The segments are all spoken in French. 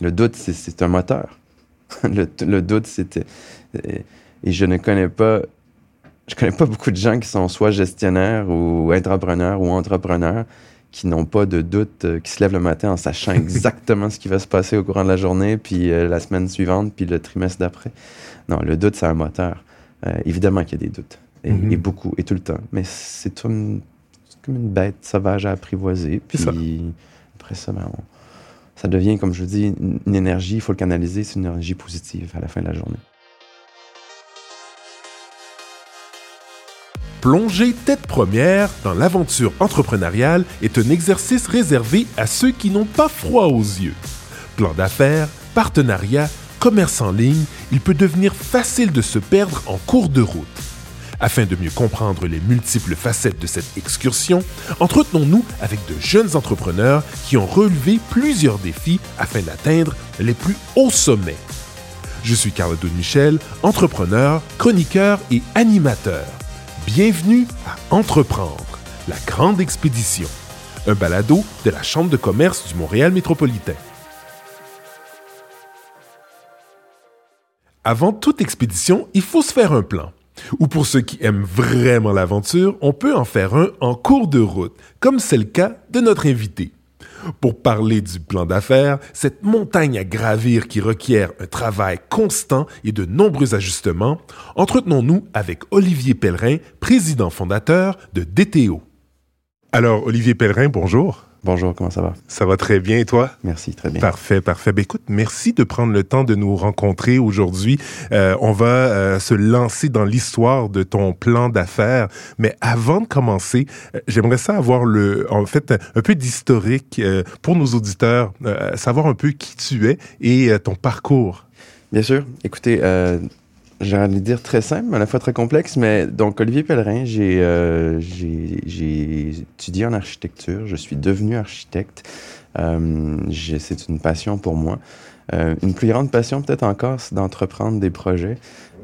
Le doute, c'est un moteur. le, le, doute, c'était... Et je ne connais pas... Je connais pas beaucoup de gens qui sont soit gestionnaires ou entrepreneurs ou entrepreneurs qui n'ont pas de doute, euh, qui se lèvent le matin en sachant exactement ce qui va se passer au courant de la journée, puis euh, la semaine suivante, puis le trimestre d'après. Non, le doute, c'est un moteur. Euh, évidemment qu'il y a des doutes, et, mm-hmm. beaucoup, et tout le temps. Mais c'est comme une bête sauvage à apprivoiser. Puis après ça, ben, ça devient, comme je dis, une énergie, il faut le canaliser, c'est une énergie positive à la fin de la journée. Plonger tête première dans l'aventure entrepreneuriale est un exercice réservé à ceux qui n'ont pas froid aux yeux. Plan d'affaires, partenariat, commerce en ligne, il peut devenir facile de se perdre en cours de route. Afin de mieux comprendre les multiples facettes de cette excursion, entretenons-nous avec de jeunes entrepreneurs qui ont relevé plusieurs défis afin d'atteindre les plus hauts sommets. Je suis Carl Michel, entrepreneur, chroniqueur et animateur. Bienvenue à Entreprendre, la grande expédition, un balado de la Chambre de commerce du Montréal métropolitain. Avant toute expédition, il faut se faire un plan. Ou pour ceux qui aiment vraiment l'aventure, on peut en faire un en cours de route, comme c'est le cas de notre invité. Pour parler du plan d'affaires, cette montagne à gravir qui requiert un travail constant et de nombreux ajustements, entretenons-nous avec Olivier Pellerin, président fondateur de DTO. Alors, Olivier Pellerin, bonjour. Bonjour, comment ça va? Ça va très bien et toi? Merci, très bien. Parfait, parfait. Ben, écoute, merci de prendre le temps de nous rencontrer aujourd'hui. Euh, on va euh, se lancer dans l'histoire de ton plan d'affaires. Mais avant de commencer, euh, j'aimerais ça avoir le, en fait, un peu d'historique pour nos auditeurs, savoir un peu qui tu es et ton parcours. Bien sûr. Écoutez, j'ai envie de dire très simple, à la fois très complexe, mais donc Olivier Pellerin, euh, j'ai étudié en architecture, je suis devenu architecte. Euh, c'est une passion pour moi. Euh, une plus grande passion peut-être encore, c'est d'entreprendre des projets.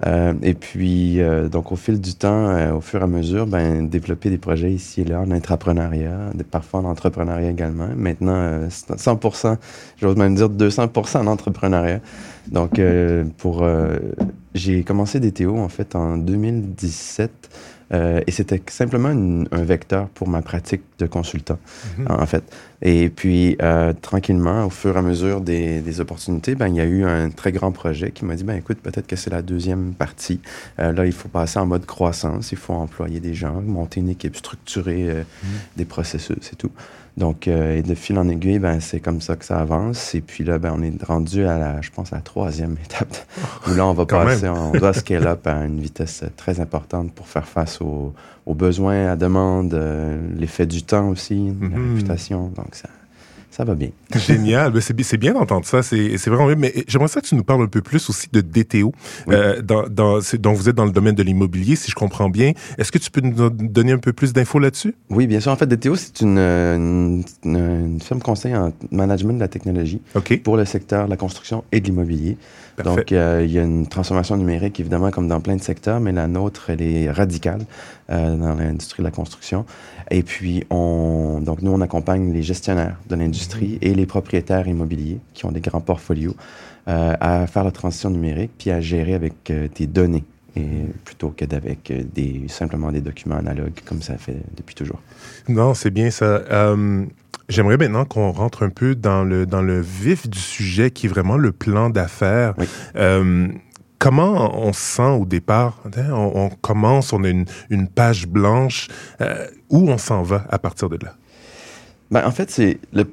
Euh, et puis, euh, donc, au fil du temps, euh, au fur et à mesure, ben, développer des projets ici et là en intrapreneuriat, parfois en entrepreneuriat également. Maintenant, 100%, j'ose même dire 200% en entrepreneuriat. Donc, pour, j'ai commencé DTO en fait en 2017. Euh, et c'était simplement un vecteur pour ma pratique de consultant, mhm. en fait. Et puis, euh, tranquillement, au fur et à mesure des, des, opportunités, ben, il y a eu un très grand projet qui m'a dit, ben, écoute, peut-être que c'est la deuxième partie. Euh, là, il faut passer en mode croissance, il faut employer des gens, monter une équipe, structurer mhm. des processus et tout. Donc, euh, et de fil en aiguille, ben, c'est comme ça que ça avance. Et puis là, ben, on est rendu à la, je pense, à la troisième étape, où là, on va passer, on doit scale up à une vitesse très importante pour faire face aux, besoins, à demande, euh, l'effet du temps aussi, la mm-hmm. réputation. Donc, ça, ça va bien. Génial. Ben, c'est bien d'entendre ça. C'est vraiment bien. Mais j'aimerais ça que tu nous parles un peu plus aussi de DTO. Euh, dans, dans, donc, vous êtes dans le domaine de l'immobilier, si je comprends bien. Est-ce que tu peux nous donner un peu plus d'infos là-dessus? Oui, bien sûr. En fait, DTO, c'est une, une, une, firme conseil en management de la technologie pour le secteur de la construction et de l'immobilier. Donc, euh, il y a une transformation numérique, évidemment, comme dans plein de secteurs, mais la nôtre, elle est radicale euh, dans l'industrie de la construction. Et puis, on, donc nous, on accompagne les gestionnaires de l'industrie mhm. et les propriétaires immobiliers qui ont des grands portfolios euh, à faire la transition numérique puis à gérer avec euh, des données et plutôt que d'avec euh, des simplement des documents analogues comme ça fait depuis toujours. Non, c'est bien ça. J'aimerais maintenant qu'on rentre un peu dans le dans le vif du sujet qui est vraiment le plan d'affaires. Oui comment on se sent au départ? Hein, on, commence, on a une, page blanche. Euh, où on s'en va à partir de là? Ben, en fait, c'est le,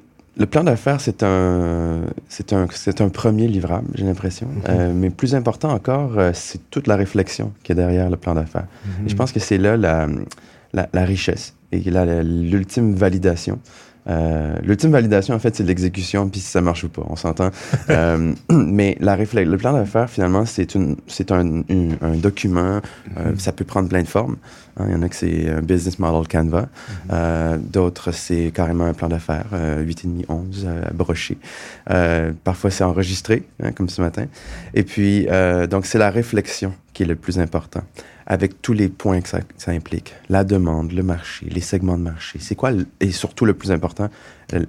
plan d'affaires, c'est un, c'est un, c'est un premier livrable, j'ai l'impression. Euh, mais plus important encore, euh, c'est toute la réflexion qui est derrière le plan d'affaires. Et je pense que c'est là la, la, richesse et l'ultime validation. Euh, l'ultime validation, en fait, c'est l'exécution, puis si ça marche ou pas, on s'entend. euh, mais la le plan d'affaires, finalement, c'est un, un, document. Euh, mm-hmm. ça peut prendre plein de formes. Hein. Il y en a que c'est un business model Canva. Euh, D'autres, c'est carrément un plan d'affaires, euh, 8,5, 11, à brocher. Parfois, c'est enregistré, hein, comme ce matin. Et puis, donc, c'est la réflexion qui est le plus important, avec tous les points que ça, ça implique. La demande, le marché, les segments de marché. C'est quoi, et surtout le plus important,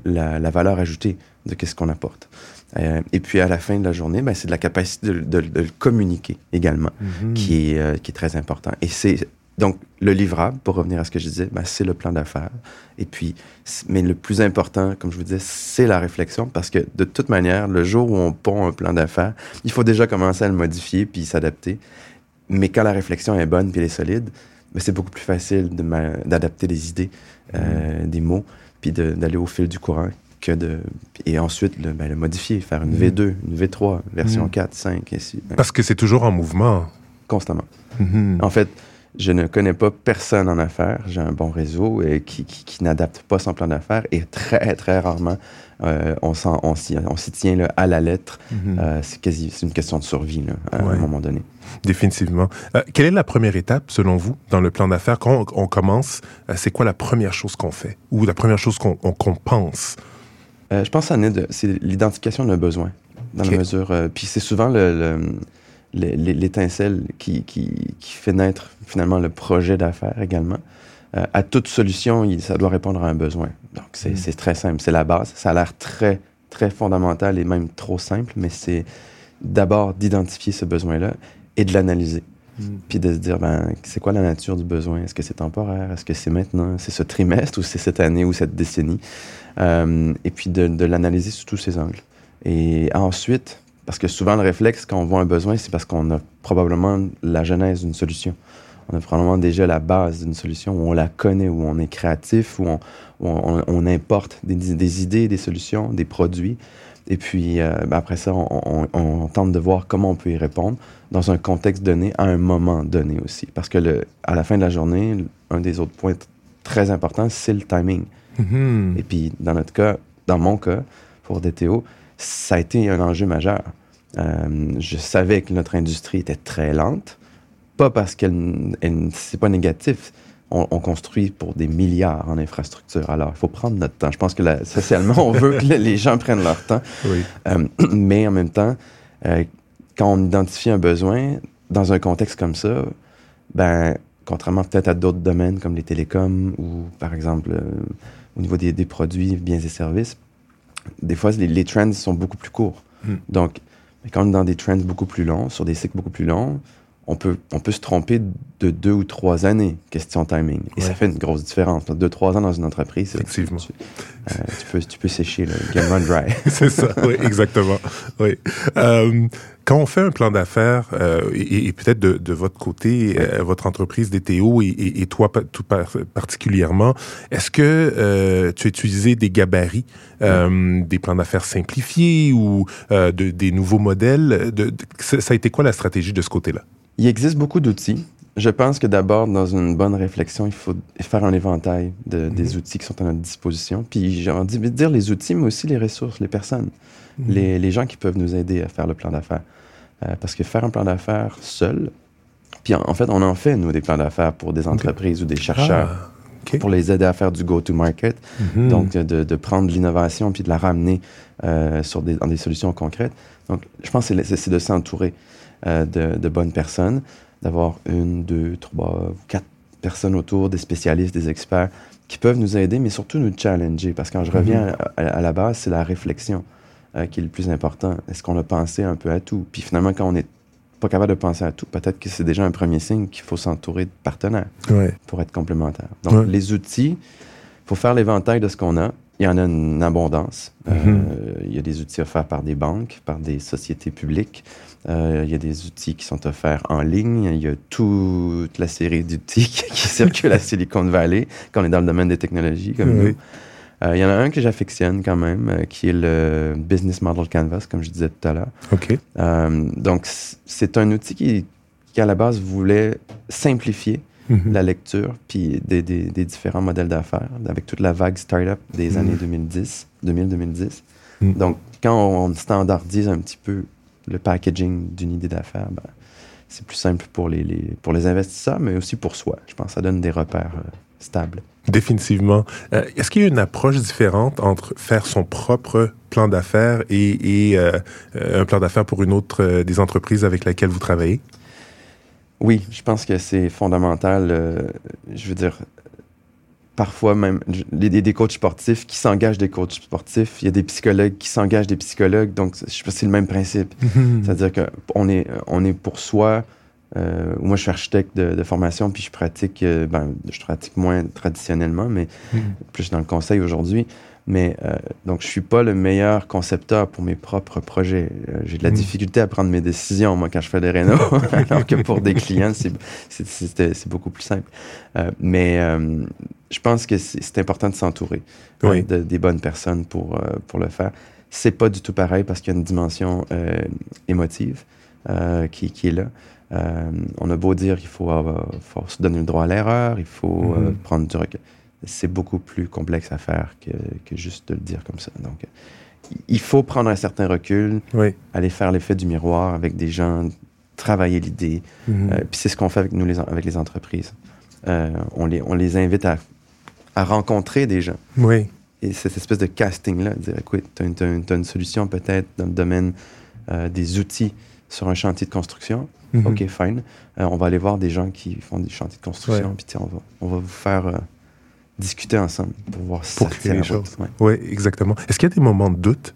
la, la valeur ajoutée de qu'est-ce qu'on apporte. Euh, et puis à la fin de la journée, ben, c'est de la capacité de, de, de le communiquer également, Mhm. qui, est, euh, qui est très important. Et c'est donc le livrable, pour revenir à ce que je disais, ben, c'est le plan d'affaires. Et puis, mais le plus important, comme je vous disais, c'est la réflexion, parce que de toute manière, le jour où on pond un plan d'affaires, il faut déjà commencer à le modifier puis s'adapter. Mais quand la réflexion est bonne puis elle est solide, ben, c'est beaucoup plus facile de d'adapter des idées, euh, des mots, puis d'aller au fil du courant que de et ensuite le, ben, le modifier, faire une Mhm. V2, une V3, version Mhm. 4, 5, ainsi, Parce que c'est toujours en mouvement. constamment. Mhm. En fait, je ne connais pas personne en affaires. J'ai un bon réseau et qui, qui, qui n'adapte pas son plan d'affaires et très, très rarement, euh, on s'en- on s'y on s'y tient là, à la lettre. Mhm. Euh, c'est une question de survie là, à un moment donné. Définitivement. Euh, quelle est la première étape, selon vous, dans le plan d'affaires? Quand on, on commence, c'est quoi la première chose qu'on fait? Ou la première chose qu'on on- qu'on pense? Je pense que c'est l'identification d'un besoin, dans la mesure. puis c'est souvent le, le- le- l'é- l'étincelle qui, qui, qui fait naître finalement le projet d'affaires également. Euh, à toute solution, il- ça doit répondre à un besoin. Donc c'est Mm. c'est très simple, c'est la base. Ça a l'air très, très fondamental et même trop simple, mais c'est d'abord d'identifier ce besoin-là et de l'analyser. Puis de se dire, ben, c'est quoi la nature du besoin? Est-ce que c'est temporaire? Est-ce que c'est maintenant? C'est ce trimestre ou c'est cette année ou cette décennie? Euh, et puis de, de l'analyser sous tous ses angles. Et ensuite, parce que souvent le réflexe quand on voit un besoin, c'est parce qu'on a probablement la genèse d'une solution. On a probablement déjà la base d'une solution où on la connaît, où on est créatif, où on, où on, on importe des, des idées, des solutions, des produits. Et puis euh, ben après ça, on, tente de voir comment on peut y répondre dans un contexte donné, à un moment donné aussi. Parce que le, à la fin de la journée, un des autres points très importants, c'est le timing. Mhm. Et puis, dans notre cas, dans mon cas, pour DTO, ça a été un enjeu majeur. Euh, je savais que notre industrie était très lente, pas parce qu'elle, elle- c'est pas négatif. On, on construit pour des milliards en infrastructure. Alors, il faut prendre notre temps. Je pense que socialement, on veut que les gens prennent leur temps. Oui. Euh, mais en même temps, euh, quand on identifie un besoin dans un contexte comme ça, ben, contrairement peut-être à d'autres domaines comme les télécoms ou par exemple euh, au niveau des, des produits, biens et services, des fois les, les trends sont beaucoup plus courts. Mm. Donc, quand on est dans des trends beaucoup plus longs, sur des cycles beaucoup plus longs, on peut, on peut se tromper de deux ou trois années, question timing. Et ça fait une grosse différence. Deux, trois ans dans une entreprise, c'est- Effectivement. Tu, euh, tu peux, tu peux sécher le game run dry. C'est ça, oui, exactement. Oui. Euh, quand on fait un plan d'affaires, euh, et, et peut-être de, de votre côté, euh, votre entreprise DTO et, et, et toi tout par- particulièrement, est-ce que tu as utilisé des gabarits, des plans d'affaires simplifiés ou de, des nouveaux modèles? De, ça a été quoi la stratégie de ce côté-là? Il existe beaucoup d'outils. Je pense que d'abord, dans une bonne réflexion, il faut faire un éventail de, des outils qui sont à notre disposition. Puis j'ai envie de dire les outils, mais aussi les ressources, les personnes, les, les gens qui peuvent nous aider à faire le plan d'affaires. Euh, parce que faire un plan d'affaires seul, puis en, en fait, on en fait, nous, des plans d'affaires pour des entreprises ou des chercheurs, Ah, pour les aider à faire du go-to-market. Mhm. Donc, de, de prendre l'innovation puis de la ramener euh, sur des, dans des solutions concrètes. Donc, je pense que c'est de s'entourer euh, de, de bonnes personnes, d'avoir une, deux, trois, quatre personnes autour, des spécialistes, des experts qui peuvent nous aider, mais surtout nous challenger. Parce que quand je reviens à, à la base, c'est la réflexion euh, qui est le plus important. Est-ce qu'on a pensé un peu à tout? Puis finalement, quand on n'est pas capable de penser à tout, peut-être que c'est déjà un premier signe qu'il faut s'entourer de partenaires Ouais. pour être complémentaire. Donc, Ouais. les outils, il faut faire l'éventail de ce qu'on a. Il y en a une abondance. Euh, Mhm. il y a des outils offerts par des banques, par des sociétés publiques. Euh, il y a des outils qui sont offerts en ligne. Il y a toute la série d'outils qui, circulent à Silicon Valley, quand on est dans le domaine des technologies comme nous. Euh, il y en a un que j'affectionne quand même, qui est le Business Model Canvas, comme je disais tout à l'heure. OK. Donc, c'est un outil qui, qui, à la base, voulait simplifier Mhm. la lecture, puis des, des, des différents modèles d'affaires, avec toute la vague startup des Mhm. années 2010, 2000-2010. Mhm. Donc, quand on standardise un petit peu le packaging d'une idée d'affaires, ben, c'est plus simple pour les, les- pour les investisseurs, mais aussi pour soi. Je pense que ça donne des repères euh, stables. Définitivement. Euh, Est-ce qu'il y a une approche différente entre faire son propre plan d'affaires et, et, euh, un plan d'affaires pour une autre des entreprises avec laquelle vous travaillez? Oui, je pense que c'est fondamental. Euh, je veux dire, parfois même des, des coachs sportifs qui s'engagent des coachs sportifs. Il y a des psychologues qui s'engagent des psychologues. Donc, je pense que c'est le même principe. C'est-à-dire qu'on est, on est pour soi. Euh, moi, je suis architecte de, formation, puis je pratique, euh, ben, je pratique moins traditionnellement, mais plus dans le conseil aujourd'hui. Mais euh, donc, je suis pas le meilleur concepteur pour mes propres projets. Euh, j'ai de la mm. difficulté à prendre mes décisions, moi, quand je fais des rénaux, alors que pour des clients, c'est beaucoup plus simple. Euh, mais je pense que c'est important de s'entourer de, des bonnes personnes pour, pour le faire. C'est pas du tout pareil parce qu'il y a une dimension émotive qui, qui, est là. on a beau dire qu'il faut, faut, se donner le droit à l'erreur, il faut mm-hmm. prendre du recul c'est beaucoup plus complexe à faire que, que, juste de le dire comme ça. Donc, il faut prendre un certain recul, aller faire l'effet du miroir avec des gens, travailler l'idée. Mhm. Euh, puis c'est ce qu'on fait avec nous, les, avec les entreprises. Euh, on, les, on les invite à, à rencontrer des gens. Oui. Et cette espèce de casting-là, dire, écoute, tu as, une solution peut-être dans le domaine euh, des outils sur un chantier de construction. Mhm. OK, fine. on va aller voir des gens qui font des chantiers de construction, puis on va, on va vous faire discuter ensemble pour voir si pour créer les choses. Oui, exactement. Est-ce qu'il y a des moments de doute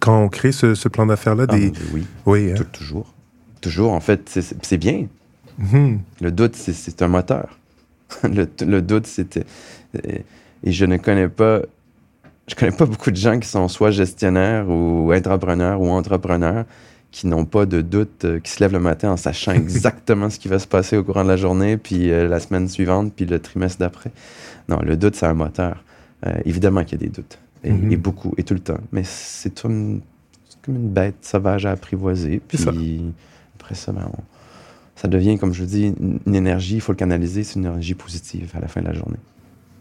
quand on crée ce, plan d'affaires-là? Ah, oui, oui hein? toujours. Toujours, en fait, c'est bien. Mhm. Le doute, c'est un moteur. le, doute, c'était... Et je ne connais pas... Je connais pas beaucoup de gens qui sont soit gestionnaires ou entrepreneurs ou entrepreneurs qui n'ont pas de doute, euh, qui se lèvent le matin en sachant exactement ce qui va se passer au courant de la journée, puis euh, la semaine suivante, puis le trimestre d'après. Non, le doute, c'est un moteur. Euh, évidemment qu'il y a des doutes, mhm. et, beaucoup, et tout le temps. Mais c'est comme une bête sauvage à apprivoiser. Puis après ça, ben, ça devient, comme je vous dis, une énergie, il faut le canaliser, c'est une énergie positive à la fin de la journée.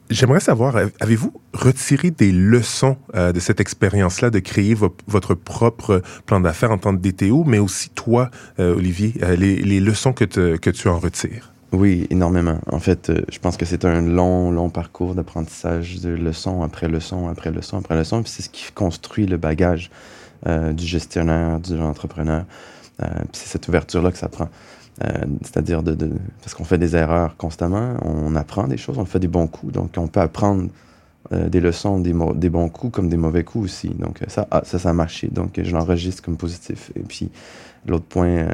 J'aimerais savoir, avez-vous retiré des leçons euh, de cette expérience-là de créer votre propre plan d'affaires en tant que DTO, mais aussi toi, euh, Olivier, les, leçons que, tu en retires? Oui, énormément. En fait, euh, je pense que c'est un long, long parcours d'apprentissage de leçon après leçon, après leçon, après leçon. Puis c'est ce qui construit le bagage euh, du gestionnaire, du entrepreneur. Euh, puis c'est cette ouverture-là que ça prend. C'est-à-dire de, de, parce qu'on fait des erreurs constamment, on apprend des choses, on fait des bons coups. Donc, on peut apprendre des leçons, des, des, bons coups comme des mauvais coups aussi. Donc, ça, ah, ça, ça a marché. Donc, je l'enregistre comme positif. Et puis, l'autre point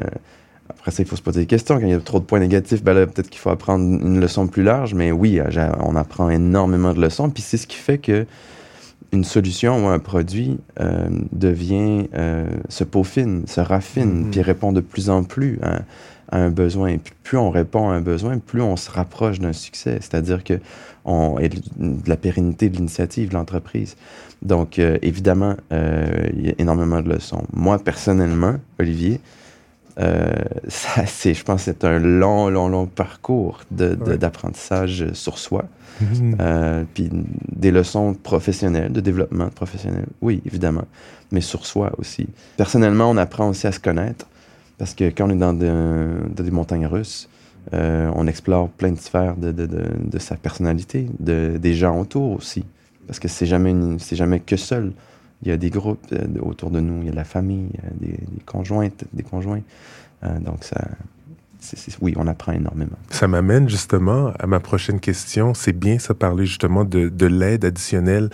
après ça, il faut se poser des questions. Quand il y a trop de points négatifs, ben peut-être qu'il faut apprendre une leçon plus large. Mais oui, on apprend énormément de leçons. Puis c'est ce qui fait que une solution ou un produit euh, devient, euh, se peaufine, se raffine, mm-hmm. puis répond de plus en plus à, un besoin. Et plus on répond à un besoin, plus on se rapproche d'un succès. C'est-à-dire que on, et de la pérennité de l'initiative, de l'entreprise. Donc, euh, évidemment, il y a énormément de leçons. Moi, personnellement, Olivier, euh, ça, c'est, je pense, c'est un long, long, long parcours d'apprentissage sur soi. Euh, puis des leçons professionnelles, de développement professionnel, oui, évidemment, mais sur soi aussi. Personnellement, on apprend aussi à se connaître parce que quand on est dans, des montagnes russes, euh, on explore plein de sphères de, de, de, sa personnalité, des gens autour aussi. Parce que c'est jamais, jamais que seul. Il y a des groupes euh, autour de nous, il y a la famille, des, des conjointes, des conjoints. Euh, donc, ça, oui, on apprend énormément. Ça m'amène justement à ma prochaine question. C'est bien ça parler justement de, de l'aide additionnelle.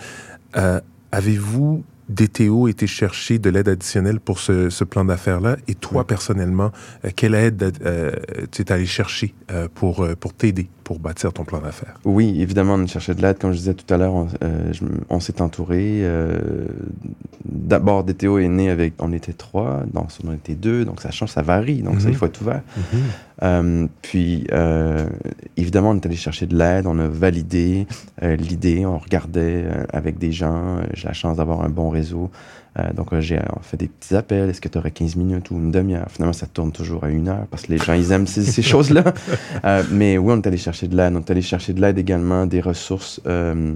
Euh, Avez-vous DTO été chercher de l'aide additionnelle pour ce, ce plan d'affaires-là? Et toi, personnellement, euh, quelle aide euh, tu es allé chercher euh, pour, pour t'aider, pour bâtir ton plan d'affaires? Oui, évidemment, on cherchait de l'aide. Comme je disais tout à l'heure, on, on s'est entouré. D'abord, DTO est né avec... On était trois, donc on était deux, donc ça change, ça varie. Donc ça, il mhm. faut être ouvert. Mm puis, évidemment, on est allé chercher de l'aide. On a validé l'idée. On regardait avec des gens. J'ai la chance d'avoir un bon réseau. Euh, donc, j'ai fait des petits appels. Est-ce que tu aurais 15 minutes ou une demi-heure? Finalement, ça tourne toujours à une heure parce que les gens, ils aiment ces, choses-là. Euh, mais oui, on est allé chercher de l'aide. On est allé chercher de l'aide également, des ressources euh,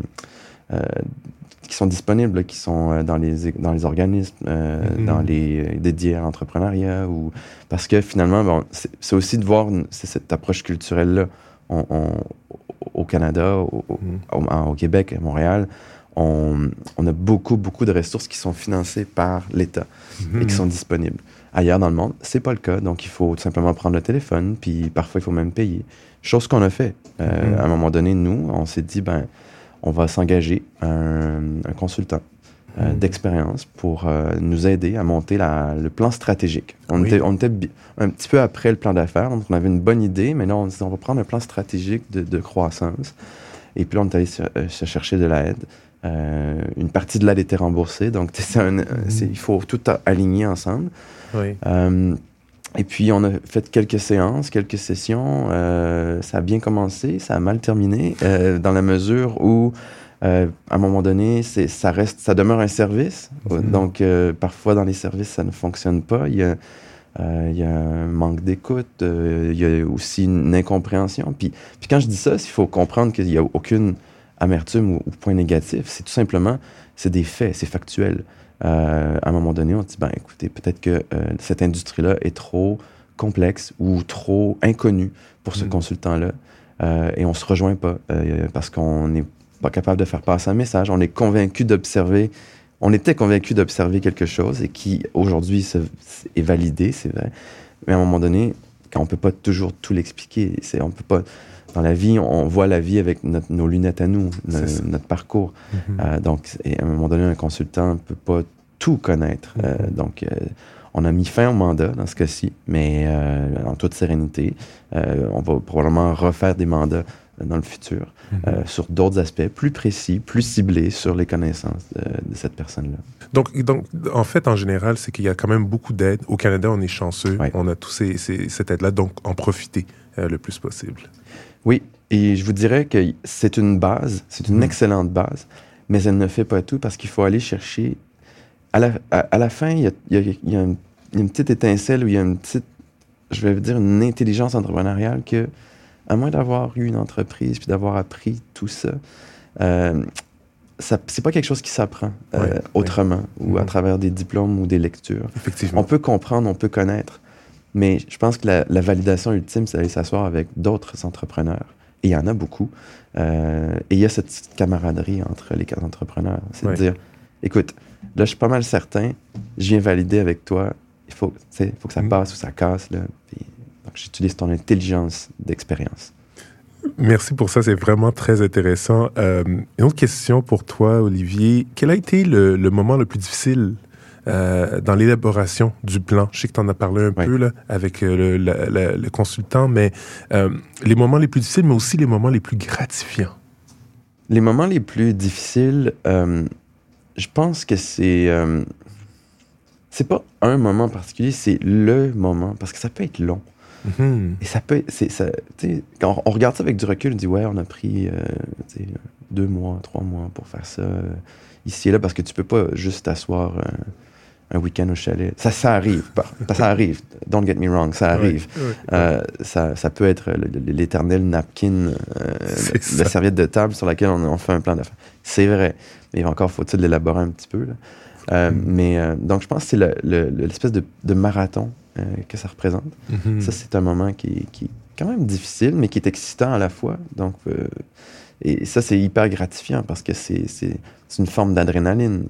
qui sont disponibles, qui sont dans les, dans les organismes, mm-hmm. dans les dédiés à l'entrepreneuriat. Ou... Parce que finalement, bon, c'est aussi de voir cette approche culturelle-là. au Canada, au, mm-hmm. au, Québec, à Montréal, on, on, a beaucoup, beaucoup de ressources qui sont financées par l'État et qui sont disponibles. Ailleurs dans le monde, c'est pas le cas. Donc, il faut tout simplement prendre le téléphone, puis parfois, il faut même payer. Chose qu'on a fait. Euh, À un moment donné, nous, on s'est dit, ben, on va s'engager un, un, consultant euh, d'expérience pour euh, nous aider à monter la, le plan stratégique. On, oui. était, on était un petit peu après le plan d'affaires, donc on avait une bonne idée, mais là, on dit, on va prendre un plan stratégique de, de croissance. Et puis, on est allé se, se chercher de l'aide. Euh, une partie de l'aide était remboursée, donc un, mmh. il faut tout aligner ensemble. Oui. Euh, et puis, on a fait quelques séances, quelques sessions. Euh, ça a bien commencé, ça a mal terminé, dans la mesure où, à un moment donné, ça reste, ça demeure un service. Mmh. Donc, parfois, dans les services, ça ne fonctionne pas. Il y a, il y a un manque d'écoute, il y a aussi une incompréhension. Puis, puis quand je dis ça, il faut comprendre qu'il n'y a aucune amertume ou, ou point négatif. C'est tout simplement, c'est des faits, c'est factuel. Euh, à un moment donné, on se dit, ben écoutez, peut-être que euh, cette industrie-là est trop complexe ou trop inconnue pour ce mmh. consultant-là. Euh, et on se rejoint pas parce qu'on n'est pas capable de faire passer un message. On est convaincu d'observer, on était convaincu d'observer quelque chose et qui aujourd'hui est validé, c'est vrai. Mais à un moment donné, quand on peut pas toujours tout l'expliquer, on peut pas dans la vie, on voit la vie avec notre, nos lunettes à nous, no, notre parcours. Mm -hmm. euh, donc, à un moment donné, un consultant ne peut pas tout connaître. Mm -hmm. euh, donc, euh, on a mis fin au mandat dans ce cas-ci, mais en toute sérénité. On va probablement refaire des mandats dans le futur mm -hmm. sur d'autres aspects plus précis, plus ciblés sur les connaissances de, de cette personne-là. Donc, donc, en fait, en général, c'est qu'il y a quand même beaucoup d'aide. Au Canada, on est chanceux. Ouais. On a tous ces, ces, cette aide-là, donc en profiter le plus possible. Oui, et je vous dirais que c'est une base, c'est une mmh. excellente base, mais elle ne fait pas tout parce qu'il faut aller chercher. À la, à, à la fin, il y a, il y, a, il y a une, petite étincelle où il y a une petite, je vais dire, une intelligence entrepreneuriale que, à moins d'avoir eu une entreprise puis d'avoir appris tout ça, euh, ça c'est pas quelque chose qui s'apprend euh, ouais, autrement ouais. ou mmh. à travers des diplômes ou des lectures. Effectivement. On peut comprendre, on peut connaître. Mais je pense que la, la validation ultime, c'est d'aller s'asseoir avec d'autres entrepreneurs. Et il y en a beaucoup. Euh, et il y a cette petite camaraderie entre les quatre entrepreneurs. C'est ouais. de dire, écoute, là, je suis pas mal certain, je viens valider avec toi. Il faut, faut que ça passe mmh. ou ça casse. Là. Puis, donc, j'utilise ton intelligence d'expérience. Merci pour ça, c'est vraiment très intéressant. Euh, une autre question pour toi, Olivier. Quel a été le, le moment le plus difficile euh, dans l'élaboration du plan. Je sais que tu en as parlé un peu là, avec euh, le, le, le, consultant, mais euh, les moments les plus difficiles, mais aussi les moments les plus gratifiants. Les moments les plus difficiles, euh, je pense que c'est c'est pas un moment particulier, c'est le moment parce que ça peut être long. Mm -hmm. Et ça peut, c'est ça. Quand on regarde ça avec du recul, on dit ouais, on a pris deux mois, trois mois pour faire ça ici et là parce que tu peux pas juste t'asseoir un week-end au chalet. Ça, ça arrive. ça arrive. Don't get me wrong, ça arrive. Euh, ça, ça, peut être l'éternel napkin, euh, la serviette de table sur laquelle on, on fait un plan d'affaires. C'est vrai. Mais encore faut-il l'élaborer un petit peu. Là. Euh, mm. Mais donc, je pense que c'est l'espèce le, de, de, marathon que ça représente. Mm -hmm. Ça, c'est un moment qui, qui, est quand même difficile, mais qui est excitant à la fois. Donc, et ça, c'est hyper gratifiant parce que c'est une forme d'adrénaline.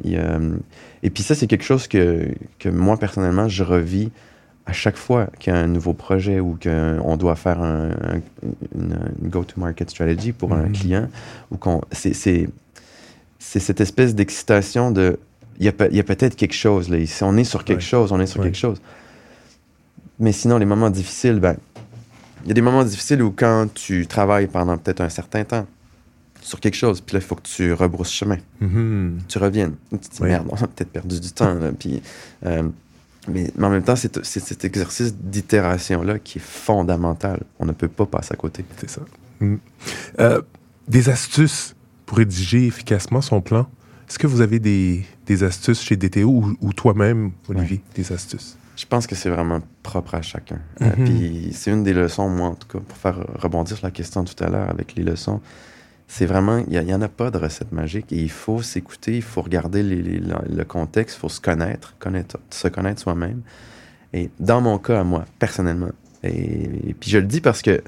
Et puis ça, c'est quelque chose que, que moi, personnellement, je revis à chaque fois qu'il y a un nouveau projet ou qu'on doit faire un, un, une, une go-to-market strategy pour mm -hmm. un client, ou qu'on c'est cette espèce d'excitation de il y a, a peut-être quelque chose là ici on est sur quelque ouais. chose on est sur ouais. quelque chose mais sinon les moments difficiles ben il y a des moments difficiles où quand tu travailles pendant peut-être un certain temps sur quelque chose, puis là, il faut que tu rebrousses chemin. Mm -hmm. Tu reviennes. Tu te dis, oui. merde, on a peut-être perdu du temps. Là, puis, euh, mais, mais, en même temps, c'est cet exercice d'itération-là qui est fondamental. On ne peut pas passer à côté. C'est ça. Mm. Euh, des astuces pour rédiger efficacement son plan. Est-ce que vous avez des, des astuces chez DTO ou, ou toi-même, Olivier, oui. des astuces? Je pense que c'est vraiment propre à chacun. Mm -hmm. euh, puis c'est une des leçons, moi, en tout cas, pour faire rebondir sur la question tout à l'heure avec les leçons c'est vraiment, il n'y en a pas de recette magique. Et il faut s'écouter, il faut regarder les, les, le contexte, il faut se connaître, connaître se connaître soi-même. Et dans mon cas, à moi, personnellement, et, et, puis je le dis parce que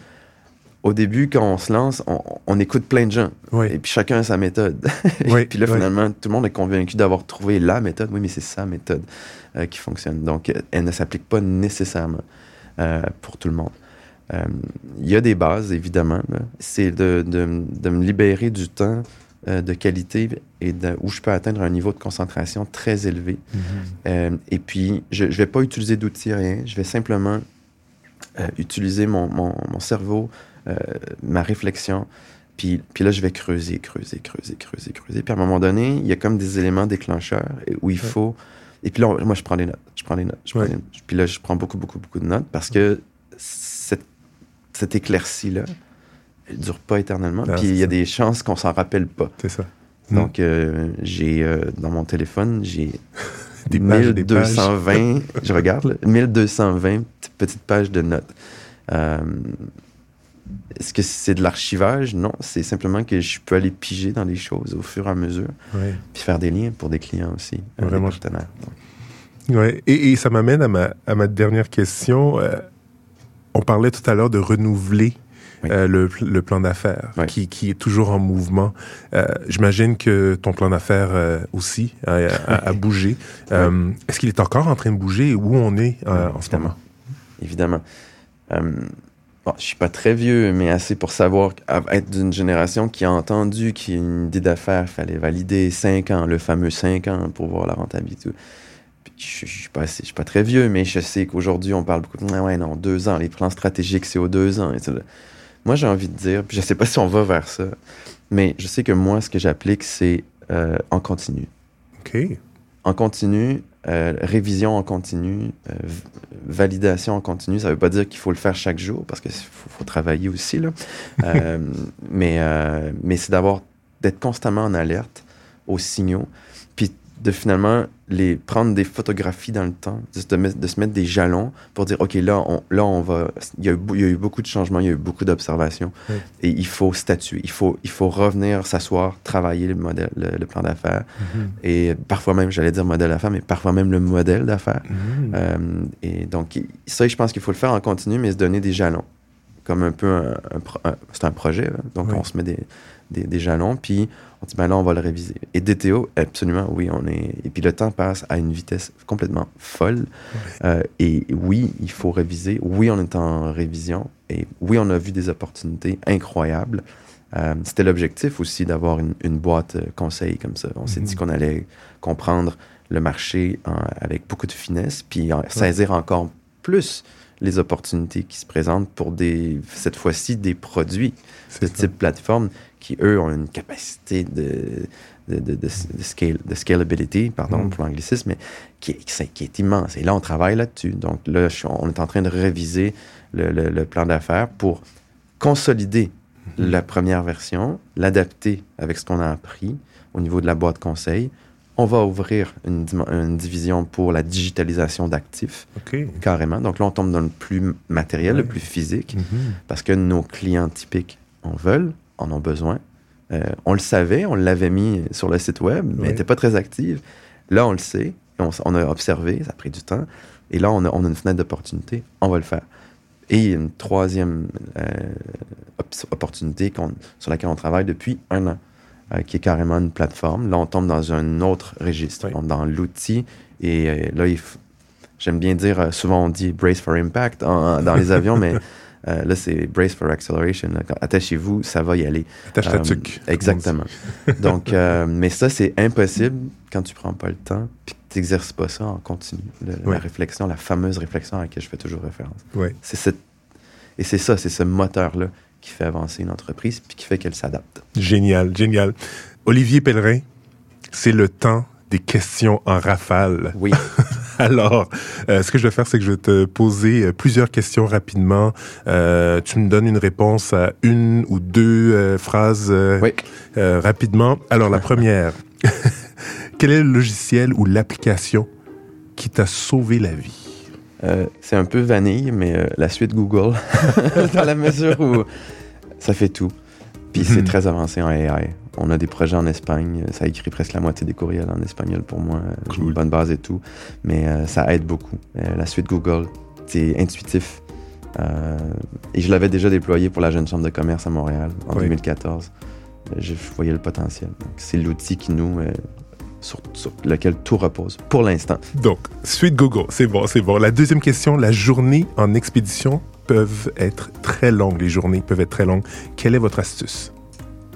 au début, quand on se lance, on, écoute plein de gens. Et puis chacun a sa méthode. et puis là, finalement, tout le monde est convaincu d'avoir trouvé la méthode. Oui, mais c'est sa méthode euh, qui fonctionne. Donc, elle ne s'applique pas nécessairement euh, pour tout le monde. Euh, il y a des bases, évidemment. C'est de, de, de, me libérer du temps de qualité et où je peux atteindre un niveau de concentration très élevé. Mm-hmm. et puis, je ne vais pas utiliser d'outils, rien. Je vais simplement utiliser mon, mon, mon cerveau euh, ma réflexion. Puis, puis là, je vais creuser, creuser, creuser, creuser, creuser. Puis à un moment donné, il y a comme des éléments déclencheurs où il faut. Et puis là, moi, je prends des notes. Je prends des notes. Je prends des notes. Puis là, je prends beaucoup, beaucoup, beaucoup de notes parce que cette, éclaircie-là, elle dure pas éternellement. puis il y a des chances qu'on s'en rappelle pas. C'est ça. Donc, euh, j'ai euh, dans mon téléphone, j'ai des 1220, je regarde, 1220 petites pages de notes. Euh, est-ce que c'est de l'archivage? Non, c'est simplement que je peux aller piger dans les choses au fur et à mesure, puis faire des liens pour des clients aussi, Vraiment. des partenaires. Ouais. Et, ça m'amène à ma, à ma, dernière question. On parlait tout à l'heure de renouveler euh, le, le, plan d'affaires qui, qui, est toujours en mouvement. Euh, J'imagine que ton plan d'affaires euh, aussi a, a, bougé. Est-ce qu'il est encore en train de bouger? Où on est en ce moment? Évidemment. Bon, je suis pas très vieux, mais assez pour savoir être d'une génération qui a entendu qu'une idée d'affaires, fallait valider 5 ans, le fameux 5 ans pour voir la rentabilité. Je, je, suis pas je suis pas très vieux, mais je sais qu'aujourd'hui, on parle beaucoup de, ouais, non, deux ans, les plans stratégiques, c'est aux deux ans. moi, j'ai envie de dire, puis je sais pas si on va vers ça, mais je sais que moi, ce que j'applique, c'est euh, en continu. OK. En continu, euh, révision en continu, euh, validation en continu, ça ne veut pas dire qu'il faut le faire chaque jour parce qu'il faut, travailler aussi. Là. Mais mais c'est d'avoir d'être constamment en alerte aux signaux, de finalement les prendre des photographies dans le temps, de, de, se mettre des jalons pour dire, OK, là, on, là, on va... Il y, a, il y a eu beaucoup de changements, il y a eu beaucoup d'observations, et il faut statuer, il faut, il faut revenir s'asseoir, travailler le, modèle, le, plan d'affaires, mm-hmm. et parfois même, j'allais dire modèle d'affaires, mais parfois même le modèle d'affaires. Mm-hmm. Euh, et donc, ça, je pense qu'il faut le faire en continu, mais se donner des jalons, comme un peu un, c'est un projet, donc on se met des, des, des jalons, puis on dit, ben là, on va le réviser. Et DTO, absolument, oui, on est. Et puis le temps passe à une vitesse complètement folle. Euh, et oui, il faut réviser. Oui, on est en révision. Et oui, on a vu des opportunités incroyables. Euh, c'était l'objectif aussi d'avoir une, boîte euh, conseil comme ça. On s'est dit mhm. qu'on allait comprendre le marché avec beaucoup de finesse, puis saisir encore plus les opportunités qui se présentent pour des, cette fois-ci, des produits de type plateforme qui, eux, ont une capacité de, de, de, de, scale, de scalability, pardon mm. pour l'anglicisme, mais qui, qui, est immense. Et là, on travaille là-dessus. Donc là, on est en train de réviser le, le, plan d'affaires pour consolider mm-hmm. la première version, l'adapter avec ce qu'on a appris au niveau de la boîte conseil. On va ouvrir une, une division pour la digitalisation d'actifs, carrément. Donc là, on tombe dans le plus matériel, le plus physique, mm-hmm. parce que nos clients typiques en veulent en ont besoin. Euh, on le savait, on l'avait mis sur le site web, mais n'était pas très active. Là, on le sait, on, a observé, ça a pris du temps, et là, on a, une fenêtre d'opportunité, on va le faire. Et une troisième euh, opportunité sur laquelle on travaille depuis un an, euh, qui est carrément une plateforme. Là, on tombe dans un autre registre, dans l'outil, et là, j'aime bien dire, souvent on dit brace for impact dans les avions, mais euh, là, c'est Brace for Acceleration. Attachez-vous, ça va y aller. Attache ta euh, Exactement. Donc, euh, mais ça, c'est impossible quand tu prends pas le temps puis que tu n'exerces pas ça en continu. La réflexion, la fameuse réflexion à laquelle je fais toujours référence. Ouais. C'est cette... Et c'est ça, c'est ce moteur-là qui fait avancer une entreprise puis qui fait qu'elle s'adapte. Génial, génial. Olivier Pellerin, c'est le temps des questions en rafale. Oui. Alors, euh, ce que je vais faire, c'est que je vais te poser euh, plusieurs questions rapidement. Euh, tu me donnes une réponse à une ou deux phrases oui. rapidement. Alors, la première, quel est le logiciel ou l'application qui t'a sauvé la vie? c'est un peu vanille, mais la suite Google, dans la mesure où ça fait tout. Puis c'est mhm. très avancé en AI. On a des projets en Espagne. Ça écrit presque la moitié des courriels en espagnol pour moi. J'ai une bonne base et tout. Mais euh, ça aide beaucoup. Euh, la suite Google, c'est intuitif. Euh, et je l'avais déjà déployé pour la Jeune Chambre de commerce à Montréal en 2014. Je voyais le potentiel. C'est l'outil qui nous, sur, lequel tout repose pour l'instant. Donc, suite Google, c'est bon, c'est bon. La deuxième question, la journée en expédition peuvent être très longues. Les journées peuvent être très longues. Quelle est votre astuce?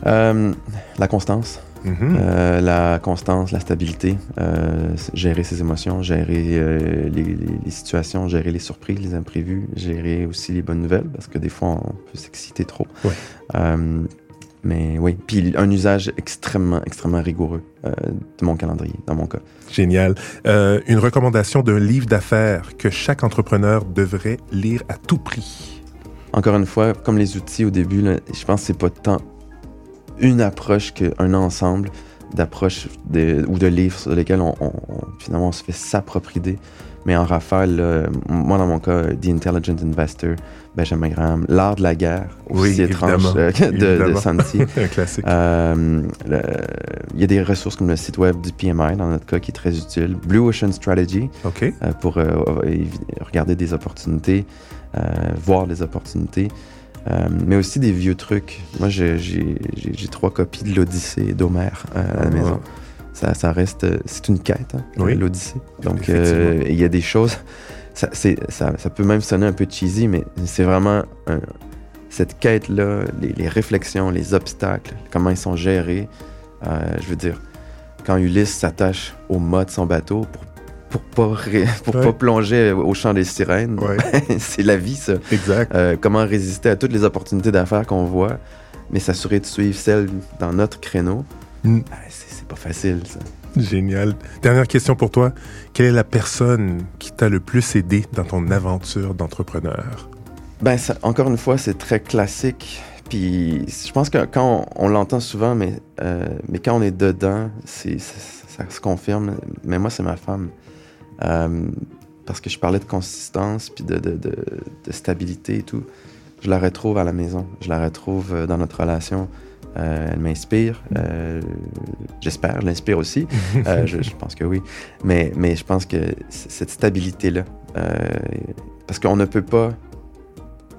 Euh, la constance. Mm-hmm. Euh, la constance, la stabilité, euh, gérer ses émotions, gérer les, situations, gérer les surprises, les imprévus, gérer aussi les bonnes nouvelles, parce que des fois, on peut s'exciter trop. Mais oui, puis un usage extrêmement, extrêmement rigoureux de mon calendrier, dans mon cas. Génial. Une recommandation d'un livre d'affaires que chaque entrepreneur devrait lire à tout prix. Encore une fois, comme les outils au début, je pense que c'est pas tant une approche qu'un ensemble d'approches ou de livres sur lesquels on, finalement on se fait sa propre idée. Mais en rafale, moi dans mon cas, The Intelligent Investor, Benjamin Graham, L'art de la guerre, aussi étrange euh, de, de, Santi. Euh, il y a des ressources comme le site web du PMI, dans notre cas, qui est très utile. Blue Ocean Strategy, euh, pour regarder des opportunités, voir des opportunités. Mais aussi des vieux trucs. Moi, j'ai trois copies de l'Odyssée d'Homère à la maison. Ça, ça, reste... C'est une quête, hein, l'Odyssée. Donc, il y a des choses ça, ça, ça, peut même sonner un peu cheesy, mais c'est vraiment cette quête-là, les, réflexions, les obstacles, comment ils sont gérés. Euh, je veux dire, quand Ulysse s'attache au mât de son bateau pour pour pas, pour pas plonger au champ des sirènes. c'est la vie, ça. Exact. Euh, comment résister à toutes les opportunités d'affaires qu'on voit, mais s'assurer de suivre celles dans notre créneau? Mm. Ah, c'est pas facile, ça. Génial. Dernière question pour toi. Quelle est la personne qui t'a le plus aidé dans ton aventure d'entrepreneur? Ben, encore une fois, c'est très classique. Puis je pense que quand on, l'entend souvent, mais, euh, mais quand on est dedans, c'est, ça, se confirme. Mais moi, c'est ma femme. Euh, parce que je parlais de consistance, puis de, de, de, stabilité et tout. Je la retrouve à la maison. Je la retrouve euh, dans notre relation. Euh, elle m'inspire. Euh, j'espère, je l'inspire aussi. Je, pense que oui. Mais, mais je pense que cette stabilité-là, parce qu'on ne peut pas.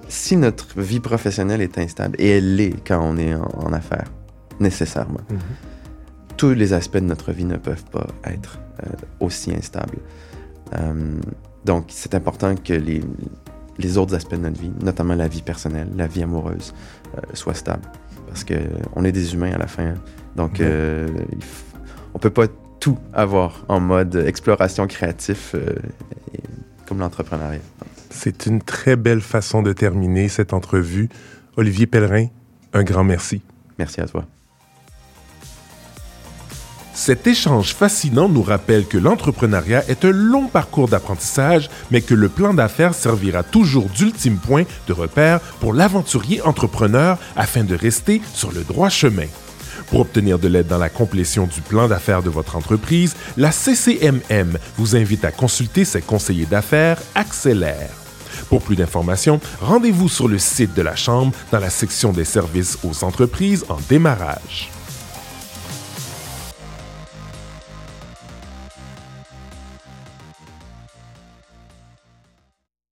Si notre vie professionnelle est instable, et elle l'est quand on est en, affaires, nécessairement, mhm. tous les aspects de notre vie ne peuvent pas être aussi instables. Donc, c'est important que les, les autres aspects de notre vie, notamment la vie personnelle, la vie amoureuse, soient stables parce qu'on est des humains à la fin. Donc, euh, on peut pas tout avoir en mode exploration créatif euh, comme l'entrepreneuriat. C'est une très belle façon de terminer cette entrevue. Olivier Pellerin, un grand merci. Merci à toi. Cet échange fascinant nous rappelle que l'entrepreneuriat est un long parcours d'apprentissage, mais que le plan d'affaires servira toujours d'ultime point de repère pour l'aventurier entrepreneur afin de rester sur le droit chemin. Pour obtenir de l'aide dans la complétion du plan d'affaires de votre entreprise, la CCMM vous invite à consulter ses conseillers d'affaires Accélère. Pour plus d'informations, rendez-vous sur le site de la Chambre dans la section des services aux entreprises en démarrage.